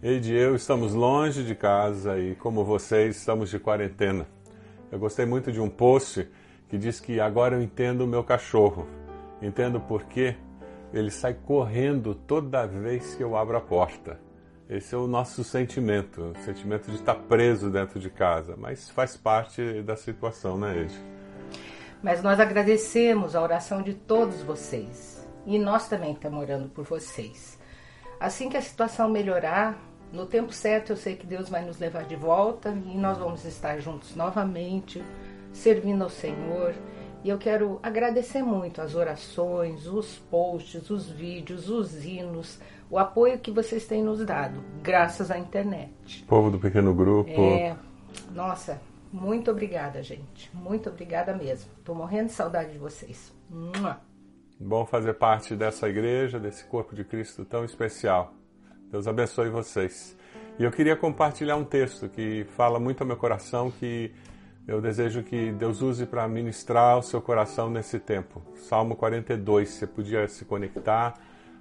Eide e eu estamos longe de casa e, como vocês, estamos de quarentena. Eu gostei muito de um post que diz que agora eu entendo o meu cachorro. Entendo por quê ele sai correndo toda vez que eu abro a porta. Esse é o nosso sentimento, o sentimento de estar preso dentro de casa, mas faz parte da situação, né, Ed? Mas nós agradecemos a oração de todos vocês e nós também estamos orando por vocês. Assim que a situação melhorar, no tempo certo eu sei que Deus vai nos levar de volta e nós vamos estar juntos novamente, servindo ao Senhor e eu quero agradecer muito as orações, os posts, os vídeos, os hinos, o apoio que vocês têm nos dado, graças à internet. Povo do pequeno grupo. É, nossa, muito obrigada, gente. Muito obrigada mesmo. Estou morrendo de saudade de vocês. Bom fazer parte dessa igreja, desse corpo de Cristo tão especial. Deus abençoe vocês. E eu queria compartilhar um texto que fala muito ao meu coração, que eu desejo que Deus use para ministrar o seu coração nesse tempo. Salmo 42, você podia se conectar,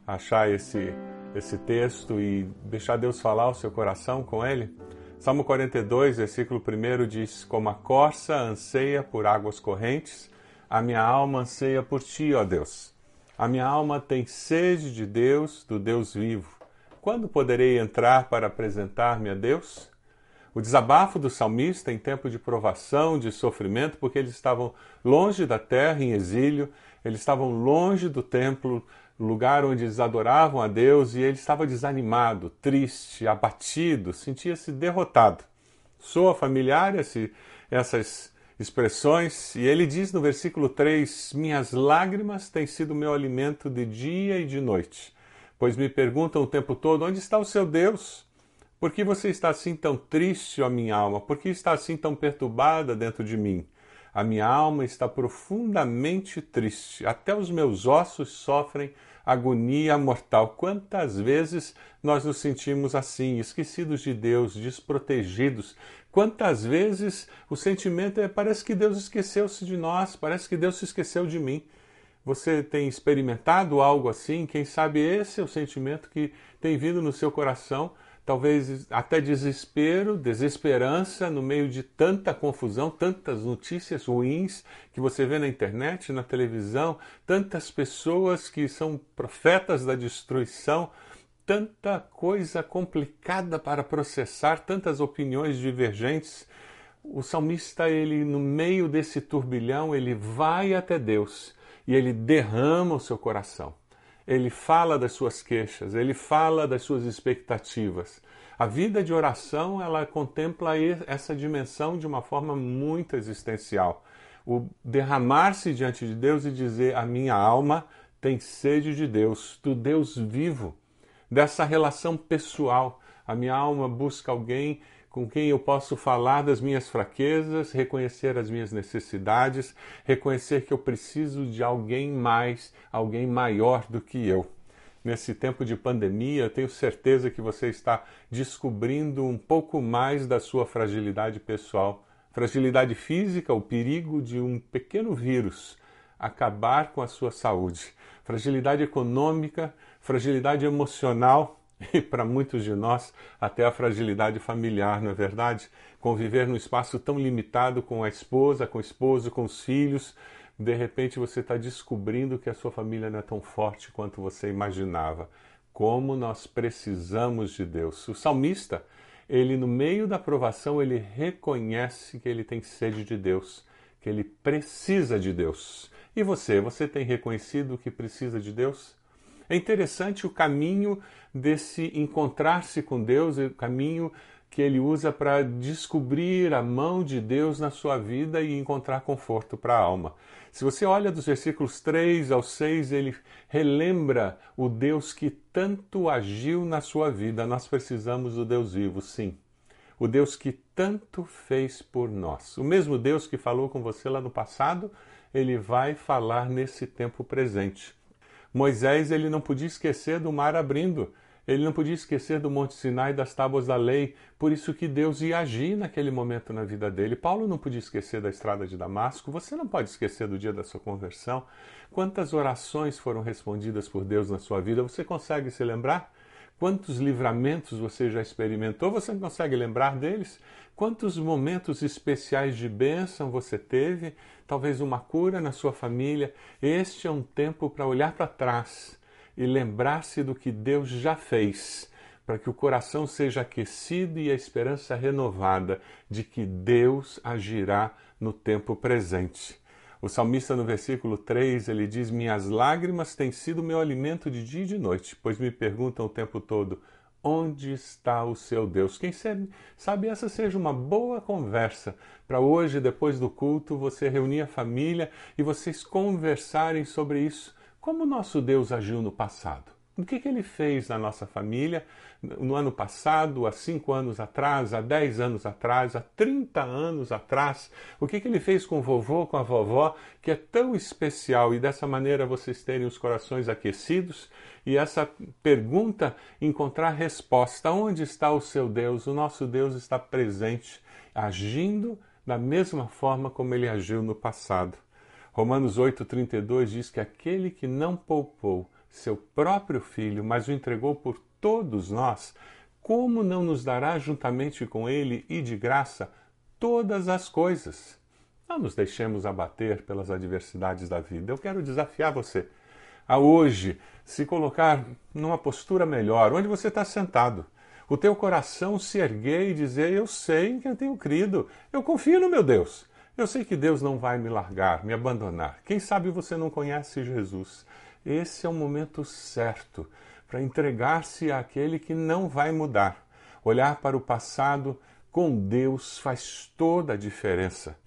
achar esse, esse texto e deixar Deus falar o seu coração com ele? Salmo 42, versículo 1 diz: Como a corça anseia por águas correntes, a minha alma anseia por ti, ó Deus. A minha alma tem sede de Deus, do Deus vivo. Quando poderei entrar para apresentar-me a Deus? o desabafo do salmista em tempo de provação, de sofrimento, porque eles estavam longe da terra, em exílio, eles estavam longe do templo, lugar onde eles adoravam a Deus, e ele estava desanimado, triste, abatido, sentia-se derrotado. Soa familiar esse, essas expressões, e ele diz no versículo 3: Minhas lágrimas têm sido meu alimento de dia e de noite, pois me perguntam o tempo todo: onde está o seu Deus? Por que você está assim tão triste, ó minha alma? Por que está assim tão perturbada dentro de mim? A minha alma está profundamente triste, até os meus ossos sofrem agonia mortal. Quantas vezes nós nos sentimos assim, esquecidos de Deus, desprotegidos? Quantas vezes o sentimento é parece que Deus esqueceu-se de nós, parece que Deus se esqueceu de mim. Você tem experimentado algo assim? Quem sabe esse é o sentimento que tem vindo no seu coração talvez até desespero, desesperança no meio de tanta confusão, tantas notícias ruins que você vê na internet, na televisão, tantas pessoas que são profetas da destruição, tanta coisa complicada para processar, tantas opiniões divergentes. O salmista, ele no meio desse turbilhão, ele vai até Deus e ele derrama o seu coração ele fala das suas queixas, ele fala das suas expectativas. A vida de oração, ela contempla essa dimensão de uma forma muito existencial. O derramar-se diante de Deus e dizer: A minha alma tem sede de Deus, do Deus vivo, dessa relação pessoal. A minha alma busca alguém com quem eu posso falar das minhas fraquezas, reconhecer as minhas necessidades, reconhecer que eu preciso de alguém mais, alguém maior do que eu. Nesse tempo de pandemia, eu tenho certeza que você está descobrindo um pouco mais da sua fragilidade pessoal, fragilidade física, o perigo de um pequeno vírus acabar com a sua saúde, fragilidade econômica, fragilidade emocional, e para muitos de nós até a fragilidade familiar, não é verdade? Conviver num espaço tão limitado com a esposa, com o esposo, com os filhos, de repente você está descobrindo que a sua família não é tão forte quanto você imaginava. Como nós precisamos de Deus. O salmista, ele no meio da provação, ele reconhece que ele tem sede de Deus, que ele precisa de Deus. E você, você tem reconhecido que precisa de Deus? É interessante o caminho desse encontrar-se com Deus, o caminho que ele usa para descobrir a mão de Deus na sua vida e encontrar conforto para a alma. Se você olha dos versículos 3 ao 6, ele relembra o Deus que tanto agiu na sua vida. Nós precisamos do Deus vivo, sim. O Deus que tanto fez por nós. O mesmo Deus que falou com você lá no passado, ele vai falar nesse tempo presente. Moisés ele não podia esquecer do mar abrindo, ele não podia esquecer do Monte Sinai e das tábuas da lei, por isso que Deus ia agir naquele momento na vida dele. Paulo não podia esquecer da estrada de Damasco, você não pode esquecer do dia da sua conversão. Quantas orações foram respondidas por Deus na sua vida? Você consegue se lembrar? Quantos livramentos você já experimentou? Você consegue lembrar deles? Quantos momentos especiais de bênção você teve? Talvez uma cura na sua família. Este é um tempo para olhar para trás e lembrar-se do que Deus já fez, para que o coração seja aquecido e a esperança renovada de que Deus agirá no tempo presente. O salmista, no versículo 3, ele diz: Minhas lágrimas têm sido meu alimento de dia e de noite, pois me perguntam o tempo todo: Onde está o seu Deus? Quem sabe, sabe essa seja uma boa conversa para hoje, depois do culto, você reunir a família e vocês conversarem sobre isso. Como nosso Deus agiu no passado? O que, que ele fez na nossa família no ano passado, há cinco anos atrás, há dez anos atrás, há trinta anos atrás? O que, que ele fez com o vovô, com a vovó, que é tão especial e dessa maneira vocês terem os corações aquecidos e essa pergunta encontrar resposta: onde está o seu Deus? O nosso Deus está presente, agindo da mesma forma como ele agiu no passado. Romanos 8,32 diz que aquele que não poupou seu próprio Filho, mas o entregou por todos nós, como não nos dará juntamente com ele e de graça todas as coisas? Não nos deixemos abater pelas adversidades da vida. Eu quero desafiar você a hoje se colocar numa postura melhor, onde você está sentado. O teu coração se erguer e dizer: Eu sei em quem tenho crido, eu confio no meu Deus. Eu sei que Deus não vai me largar, me abandonar. Quem sabe você não conhece Jesus? Esse é o momento certo para entregar-se àquele que não vai mudar. Olhar para o passado com Deus faz toda a diferença.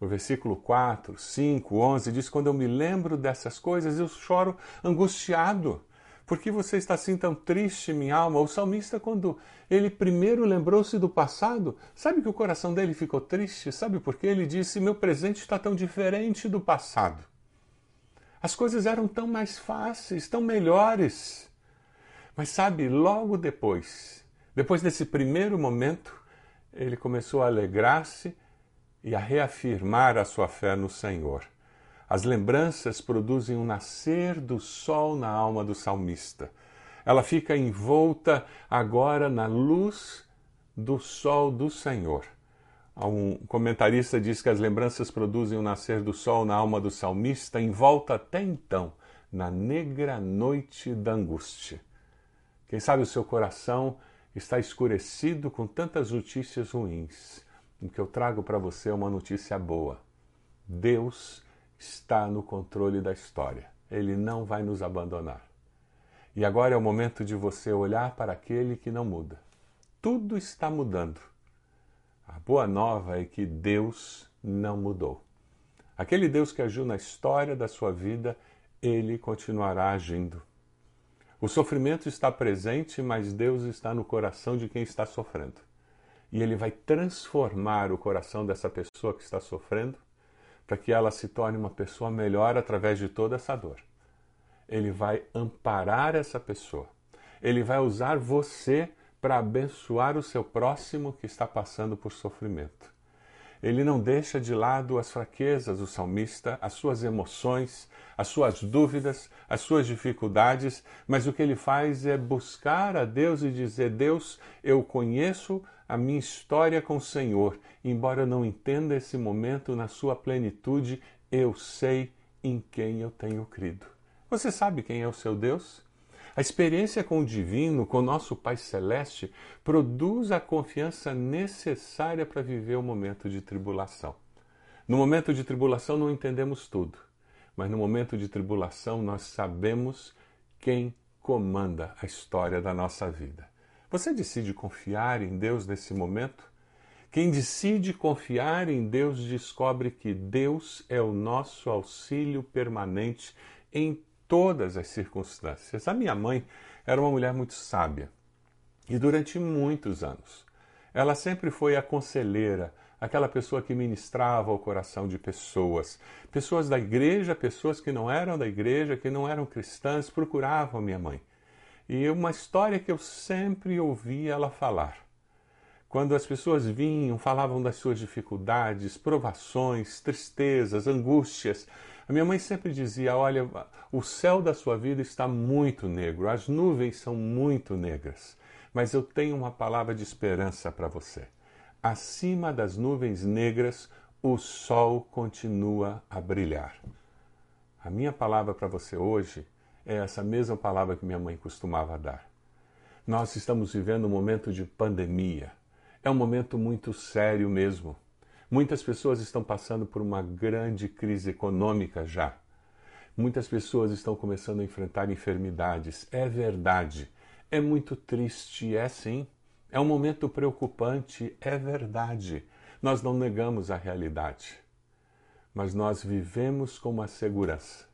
O versículo 4, 5, 11 diz: Quando eu me lembro dessas coisas, eu choro angustiado. Por que você está assim tão triste, minha alma? O salmista, quando ele primeiro lembrou-se do passado, sabe que o coração dele ficou triste? Sabe por quê? Ele disse: Meu presente está tão diferente do passado. As coisas eram tão mais fáceis, tão melhores. Mas sabe, logo depois, depois desse primeiro momento, ele começou a alegrar-se e a reafirmar a sua fé no Senhor. As lembranças produzem um nascer do sol na alma do salmista. Ela fica envolta agora na luz do sol do Senhor. Um comentarista diz que as lembranças produzem o nascer do sol na alma do salmista, envolta até então na negra noite da angústia. Quem sabe o seu coração está escurecido com tantas notícias ruins. O que eu trago para você é uma notícia boa. Deus está no controle da história. Ele não vai nos abandonar. E agora é o momento de você olhar para aquele que não muda. Tudo está mudando. A boa nova é que Deus não mudou. Aquele Deus que agiu na história da sua vida, ele continuará agindo. O sofrimento está presente, mas Deus está no coração de quem está sofrendo. E ele vai transformar o coração dessa pessoa que está sofrendo para que ela se torne uma pessoa melhor através de toda essa dor. Ele vai amparar essa pessoa. Ele vai usar você para abençoar o seu próximo que está passando por sofrimento. Ele não deixa de lado as fraquezas do salmista, as suas emoções, as suas dúvidas, as suas dificuldades, mas o que ele faz é buscar a Deus e dizer: Deus, eu conheço a minha história com o Senhor, embora eu não entenda esse momento na sua plenitude, eu sei em quem eu tenho crido. Você sabe quem é o seu Deus? A experiência com o divino, com o nosso Pai Celeste, produz a confiança necessária para viver o momento de tribulação. No momento de tribulação não entendemos tudo, mas no momento de tribulação nós sabemos quem comanda a história da nossa vida. Você decide confiar em Deus nesse momento? Quem decide confiar em Deus descobre que Deus é o nosso auxílio permanente em todas as circunstâncias. A minha mãe era uma mulher muito sábia e durante muitos anos ela sempre foi a conselheira, aquela pessoa que ministrava o coração de pessoas, pessoas da igreja, pessoas que não eram da igreja, que não eram cristãs, procuravam minha mãe. E uma história que eu sempre ouvi ela falar. Quando as pessoas vinham, falavam das suas dificuldades, provações, tristezas, angústias, A minha mãe sempre dizia: Olha, o céu da sua vida está muito negro, as nuvens são muito negras, mas eu tenho uma palavra de esperança para você. Acima das nuvens negras, o sol continua a brilhar. A minha palavra para você hoje é essa mesma palavra que minha mãe costumava dar. Nós estamos vivendo um momento de pandemia. É um momento muito sério mesmo. Muitas pessoas estão passando por uma grande crise econômica já. Muitas pessoas estão começando a enfrentar enfermidades. É verdade. É muito triste, é sim. É um momento preocupante, é verdade. Nós não negamos a realidade, mas nós vivemos com uma segurança.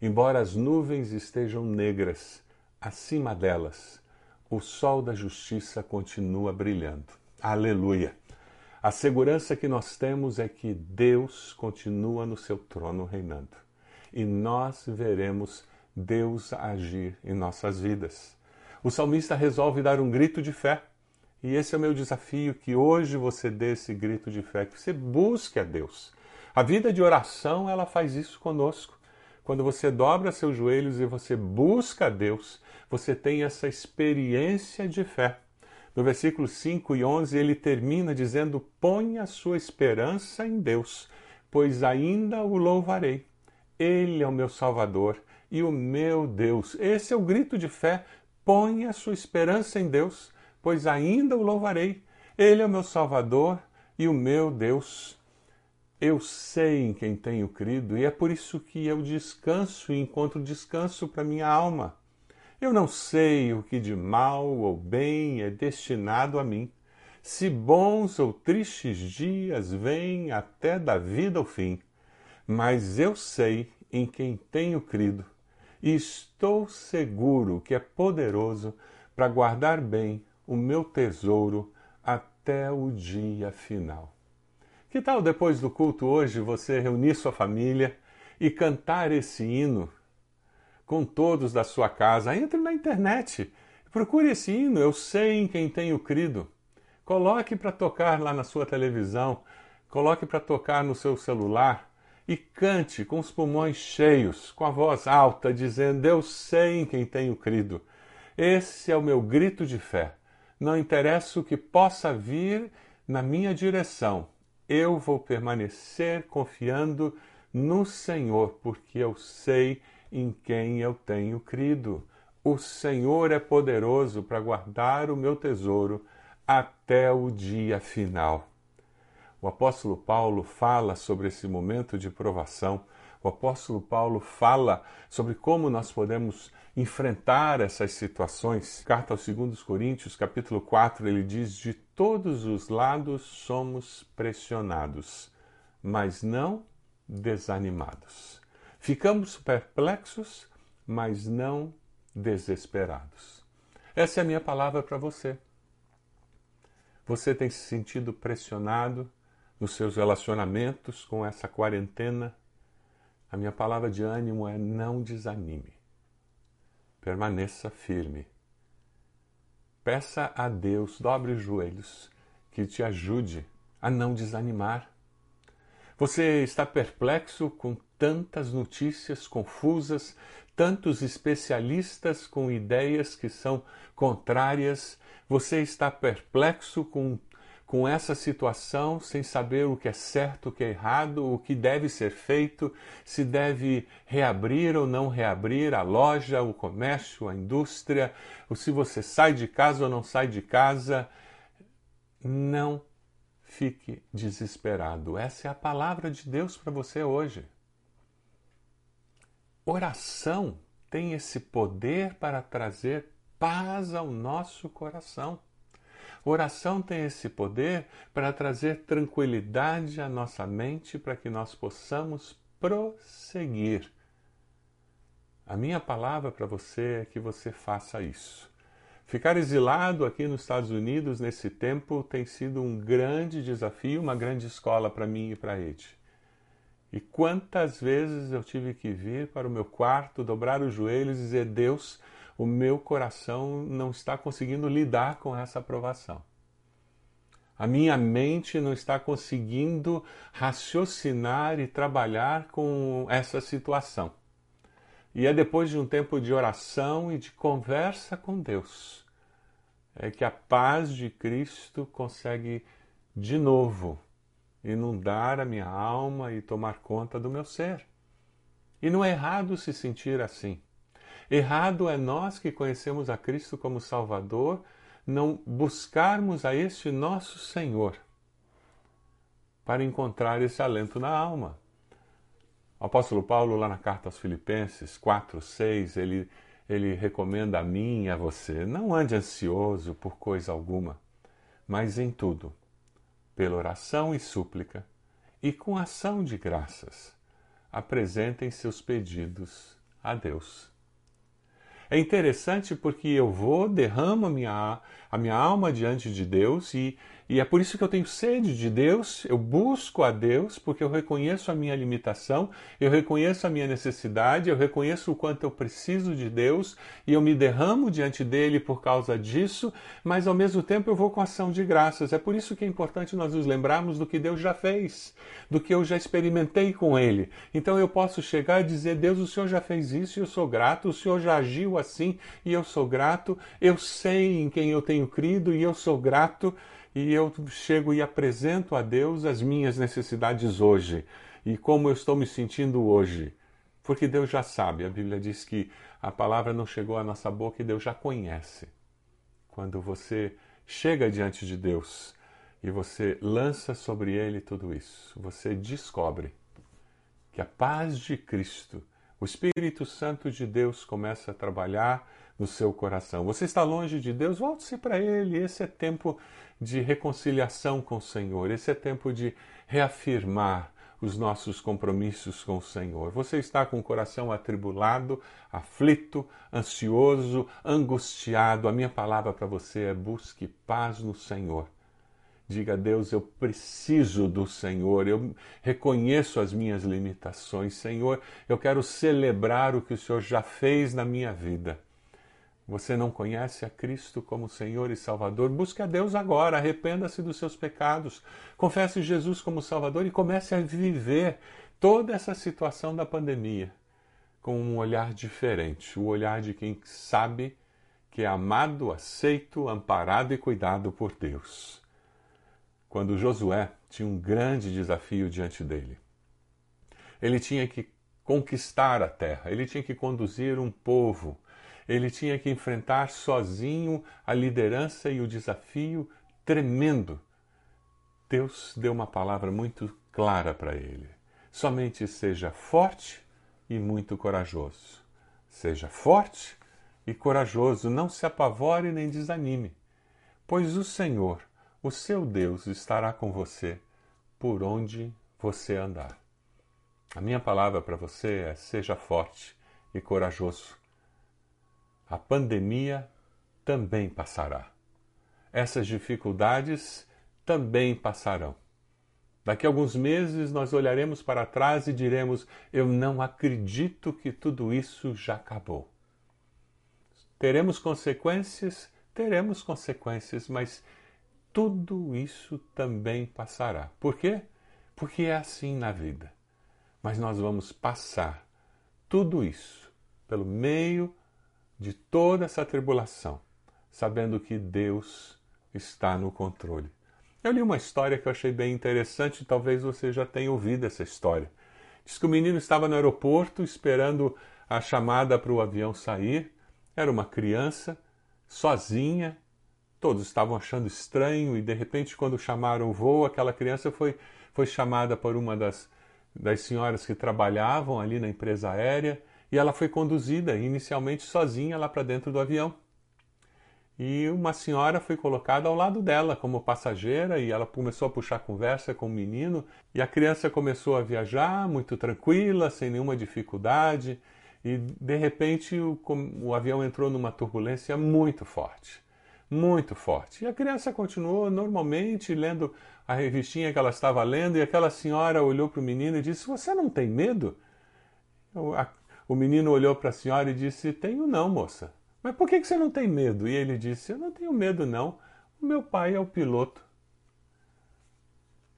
Embora as nuvens estejam negras, acima delas, o sol da justiça continua brilhando. Aleluia! A segurança que nós temos é que Deus continua no seu trono reinando. E nós veremos Deus agir em nossas vidas. O salmista resolve dar um grito de fé e esse é o meu desafio: que hoje você dê esse grito de fé, que você busque a Deus. A vida de oração, ela faz isso conosco. Quando você dobra seus joelhos e você busca a Deus, você tem essa experiência de fé. No versículo 5 e 11, ele termina dizendo: Põe a sua esperança em Deus, pois ainda o louvarei. Ele é o meu Salvador e o meu Deus. Esse é o grito de fé. Põe a sua esperança em Deus pois ainda o louvarei. Ele é o meu Salvador e o meu Deus. Eu sei em quem tenho crido e é por isso que eu descanso e encontro descanso para minha alma. Eu não sei o que de mal ou bem é destinado a mim, se bons ou tristes dias vêm até da vida ao fim, mas eu sei em quem tenho crido. E estou seguro que é poderoso para guardar bem o meu tesouro até o dia final. Que tal depois do culto hoje você reunir sua família e cantar esse hino com todos da sua casa? Entre na internet, procure esse hino, eu sei em quem tenho crido. Coloque para tocar lá na sua televisão, coloque para tocar no seu celular e cante com os pulmões cheios, com a voz alta, dizendo: Eu sei em quem tenho crido. Esse é o meu grito de fé não interessa o que possa vir na minha direção, eu vou permanecer confiando no Senhor, porque eu sei em quem eu tenho crido. O Senhor é poderoso para guardar o meu tesouro até o dia final. O apóstolo Paulo fala sobre esse momento de provação. O apóstolo Paulo fala sobre como nós podemos enfrentar essas situações. Carta aos 2 Coríntios, capítulo 4, ele diz: De todos os lados somos pressionados, mas não desanimados. Ficamos perplexos, mas não desesperados. Essa é a minha palavra para você. Você tem se sentido pressionado nos seus relacionamentos com essa quarentena? A minha palavra de ânimo é não desanime permaneça firme. Peça a Deus, dobre os joelhos, que te ajude a não desanimar. Você está perplexo com tantas notícias confusas, tantos especialistas com ideias que são contrárias. Você está perplexo com com essa situação sem saber o que é certo, o que é errado, o que deve ser feito, se deve reabrir ou não reabrir a loja, o comércio, a indústria, ou se você sai de casa ou não sai de casa. Não fique desesperado. Essa é a palavra de Deus para você hoje. Oração tem esse poder para trazer paz ao nosso coração. Oração tem esse poder para trazer tranquilidade à nossa mente para que nós possamos prosseguir. A minha palavra para você é que você faça isso. Ficar exilado aqui nos Estados Unidos nesse tempo tem sido um grande desafio, uma grande escola para mim e para a Ed. E quantas vezes eu tive que vir para o meu quarto, dobrar os joelhos e dizer: Deus, o meu coração não está conseguindo lidar com essa aprovação. A minha mente não está conseguindo raciocinar e trabalhar com essa situação. E é depois de um tempo de oração e de conversa com Deus é que a paz de Cristo consegue de novo inundar a minha alma e tomar conta do meu ser. E não é errado se sentir assim. Errado é nós que conhecemos a Cristo como Salvador não buscarmos a este nosso Senhor para encontrar esse alento na alma. O apóstolo Paulo, lá na carta aos Filipenses 4, 6, ele, ele recomenda a mim e a você: não ande ansioso por coisa alguma, mas em tudo, pela oração e súplica, e com ação de graças, apresentem seus pedidos a Deus. É interessante porque eu vou, derramo a minha, a minha alma diante de Deus e, e é por isso que eu tenho sede de Deus, eu busco a Deus, porque eu reconheço a minha limitação, eu reconheço a minha necessidade, eu reconheço o quanto eu preciso de Deus e eu me derramo diante dele por causa disso, mas ao mesmo tempo eu vou com ação de graças. É por isso que é importante nós nos lembrarmos do que Deus já fez, do que eu já experimentei com ele. Então eu posso chegar e dizer: Deus, o Senhor já fez isso e eu sou grato, o Senhor já agiu assim e eu sou grato, eu sei em quem eu tenho crido e eu sou grato e eu chego e apresento a Deus as minhas necessidades hoje e como eu estou me sentindo hoje. Porque Deus já sabe, a Bíblia diz que a palavra não chegou à nossa boca e Deus já conhece. Quando você chega diante de Deus e você lança sobre ele tudo isso, você descobre que a paz de Cristo, o Espírito Santo de Deus começa a trabalhar no seu coração. Você está longe de Deus, volte-se para Ele. Esse é tempo de reconciliação com o Senhor, esse é tempo de reafirmar os nossos compromissos com o Senhor. Você está com o coração atribulado, aflito, ansioso, angustiado. A minha palavra para você é busque paz no Senhor. Diga a Deus, eu preciso do Senhor, eu reconheço as minhas limitações. Senhor, eu quero celebrar o que o Senhor já fez na minha vida. Você não conhece a Cristo como Senhor e Salvador? Busque a Deus agora, arrependa-se dos seus pecados, confesse Jesus como Salvador e comece a viver toda essa situação da pandemia com um olhar diferente o olhar de quem sabe que é amado, aceito, amparado e cuidado por Deus. Quando Josué tinha um grande desafio diante dele, ele tinha que conquistar a terra, ele tinha que conduzir um povo ele tinha que enfrentar sozinho a liderança e o desafio tremendo. Deus deu uma palavra muito clara para ele. Somente seja forte e muito corajoso. Seja forte e corajoso, não se apavore nem desanime, pois o Senhor, o seu Deus, estará com você por onde você andar. A minha palavra para você é: seja forte e corajoso a pandemia também passará. Essas dificuldades também passarão. Daqui a alguns meses nós olharemos para trás e diremos: Eu não acredito que tudo isso já acabou. Teremos consequências? Teremos consequências, mas tudo isso também passará. Por quê? Porque é assim na vida. Mas nós vamos passar tudo isso pelo meio de toda essa tribulação, sabendo que Deus está no controle. Eu li uma história que eu achei bem interessante, talvez você já tenha ouvido essa história. Diz que o menino estava no aeroporto esperando a chamada para o avião sair. Era uma criança, sozinha. Todos estavam achando estranho e de repente, quando chamaram o voo, aquela criança foi, foi chamada por uma das, das senhoras que trabalhavam ali na empresa aérea e ela foi conduzida inicialmente sozinha lá para dentro do avião. E uma senhora foi colocada ao lado dela como passageira e ela começou a puxar conversa com o menino e a criança começou a viajar muito tranquila, sem nenhuma dificuldade e de repente o, o avião entrou numa turbulência muito forte, muito forte. E a criança continuou normalmente lendo a revistinha que ela estava lendo e aquela senhora olhou para o menino e disse: "Você não tem medo?" A o menino olhou para a senhora e disse: Tenho não, moça. Mas por que você não tem medo? E ele disse: Eu não tenho medo, não. O meu pai é o piloto.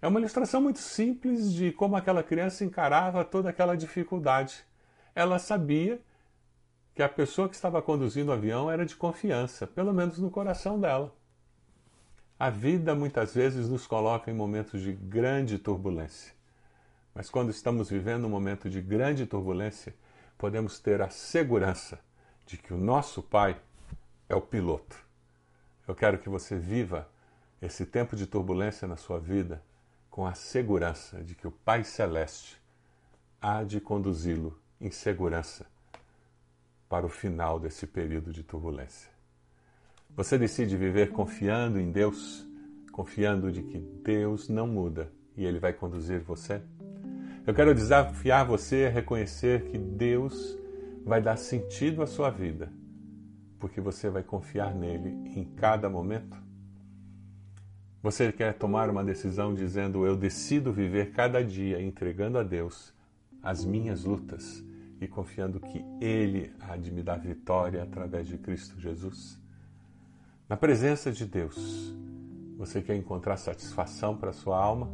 É uma ilustração muito simples de como aquela criança encarava toda aquela dificuldade. Ela sabia que a pessoa que estava conduzindo o avião era de confiança, pelo menos no coração dela. A vida muitas vezes nos coloca em momentos de grande turbulência. Mas quando estamos vivendo um momento de grande turbulência, podemos ter a segurança de que o nosso Pai é o piloto. Eu quero que você viva esse tempo de turbulência na sua vida com a segurança de que o Pai Celeste há de conduzi-lo em segurança para o final desse período de turbulência. Você decide viver confiando em Deus, confiando de que Deus não muda e Ele vai conduzir você? Eu quero desafiar você a reconhecer que Deus vai dar sentido à sua vida, porque você vai confiar nele em cada momento você quer tomar uma decisão dizendo: Eu decido viver cada dia entregando a Deus as minhas lutas e confiando que Ele há de me dar vitória através de Cristo Jesus? Na presença de Deus, você quer encontrar satisfação para a sua alma,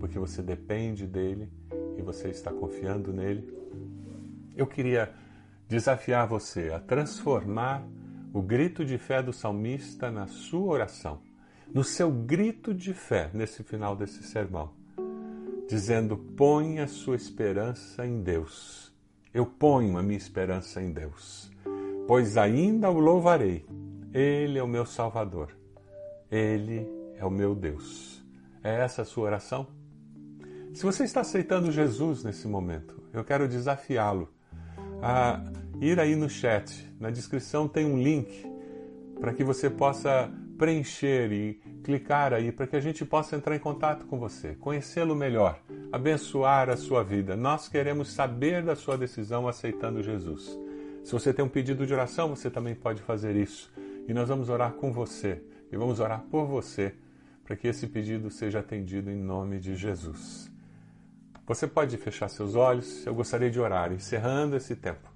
porque você depende dele e você está confiando nele? Eu queria desafiar você a transformar o grito de fé do salmista na sua oração no seu grito de fé nesse final desse sermão, dizendo: põe a sua esperança em Deus. Eu ponho a minha esperança em Deus, pois ainda o louvarei. Ele é o meu Salvador. Ele é o meu Deus. É essa a sua oração? Se você está aceitando Jesus nesse momento, eu quero desafiá-lo a ir aí no chat. Na descrição tem um link para que você possa preencher e clicar aí para que a gente possa entrar em contato com você, conhecê-lo melhor, abençoar a sua vida. Nós queremos saber da sua decisão aceitando Jesus. Se você tem um pedido de oração, você também pode fazer isso. E nós vamos orar com você e vamos orar por você para que esse pedido seja atendido em nome de Jesus. Você pode fechar seus olhos, eu gostaria de orar, encerrando esse tempo,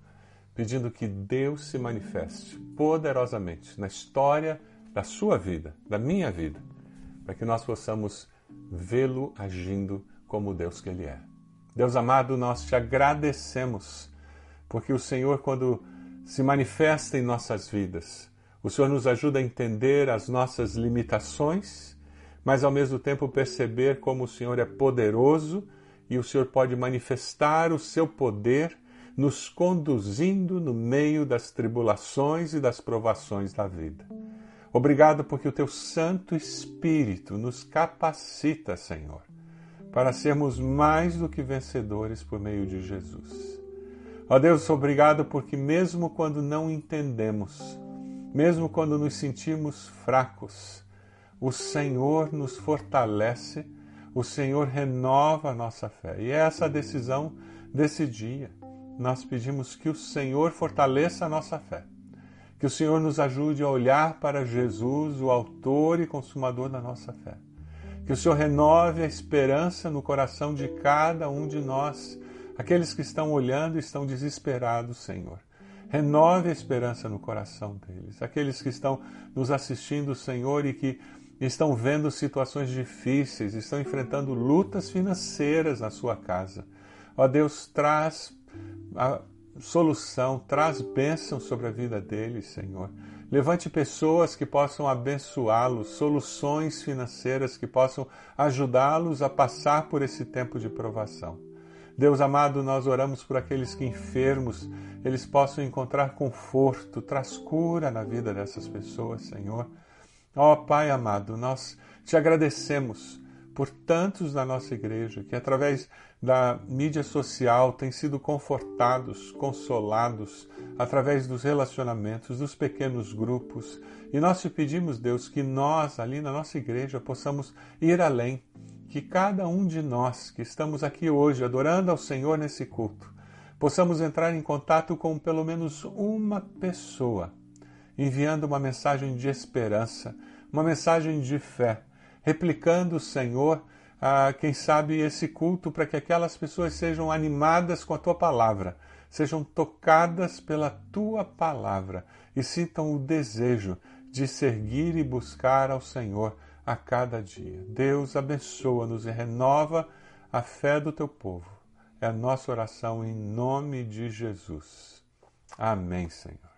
pedindo que Deus se manifeste poderosamente na história da sua vida, da minha vida, para que nós possamos vê-lo agindo como Deus que Ele é. Deus amado, nós te agradecemos, porque o Senhor, quando se manifesta em nossas vidas, o Senhor nos ajuda a entender as nossas limitações, mas ao mesmo tempo perceber como o Senhor é poderoso e o Senhor pode manifestar o seu poder nos conduzindo no meio das tribulações e das provações da vida. Obrigado porque o teu Santo Espírito nos capacita, Senhor, para sermos mais do que vencedores por meio de Jesus. Ó Deus, obrigado porque mesmo quando não entendemos, mesmo quando nos sentimos fracos, o Senhor nos fortalece, o Senhor renova a nossa fé. E é essa decisão desse dia. Nós pedimos que o Senhor fortaleça a nossa fé que o Senhor nos ajude a olhar para Jesus, o Autor e Consumador da nossa fé. Que o Senhor renove a esperança no coração de cada um de nós, aqueles que estão olhando e estão desesperados, Senhor. Renove a esperança no coração deles, aqueles que estão nos assistindo, Senhor, e que estão vendo situações difíceis, estão enfrentando lutas financeiras na sua casa. Ó Deus, traz a solução, traz bênção sobre a vida deles, Senhor. Levante pessoas que possam abençoá-los, soluções financeiras que possam ajudá-los a passar por esse tempo de provação. Deus amado, nós oramos por aqueles que enfermos, eles possam encontrar conforto, traz cura na vida dessas pessoas, Senhor. Ó oh, Pai amado, nós te agradecemos por tantos da nossa igreja que, através da mídia social, têm sido confortados, consolados, através dos relacionamentos, dos pequenos grupos. E nós te pedimos, Deus, que nós, ali na nossa igreja, possamos ir além, que cada um de nós que estamos aqui hoje adorando ao Senhor nesse culto, possamos entrar em contato com pelo menos uma pessoa, enviando uma mensagem de esperança, uma mensagem de fé replicando, Senhor, a, quem sabe, esse culto para que aquelas pessoas sejam animadas com a tua palavra, sejam tocadas pela tua palavra e sintam o desejo de seguir e buscar ao Senhor a cada dia. Deus abençoa-nos e renova a fé do teu povo. É a nossa oração em nome de Jesus. Amém, Senhor.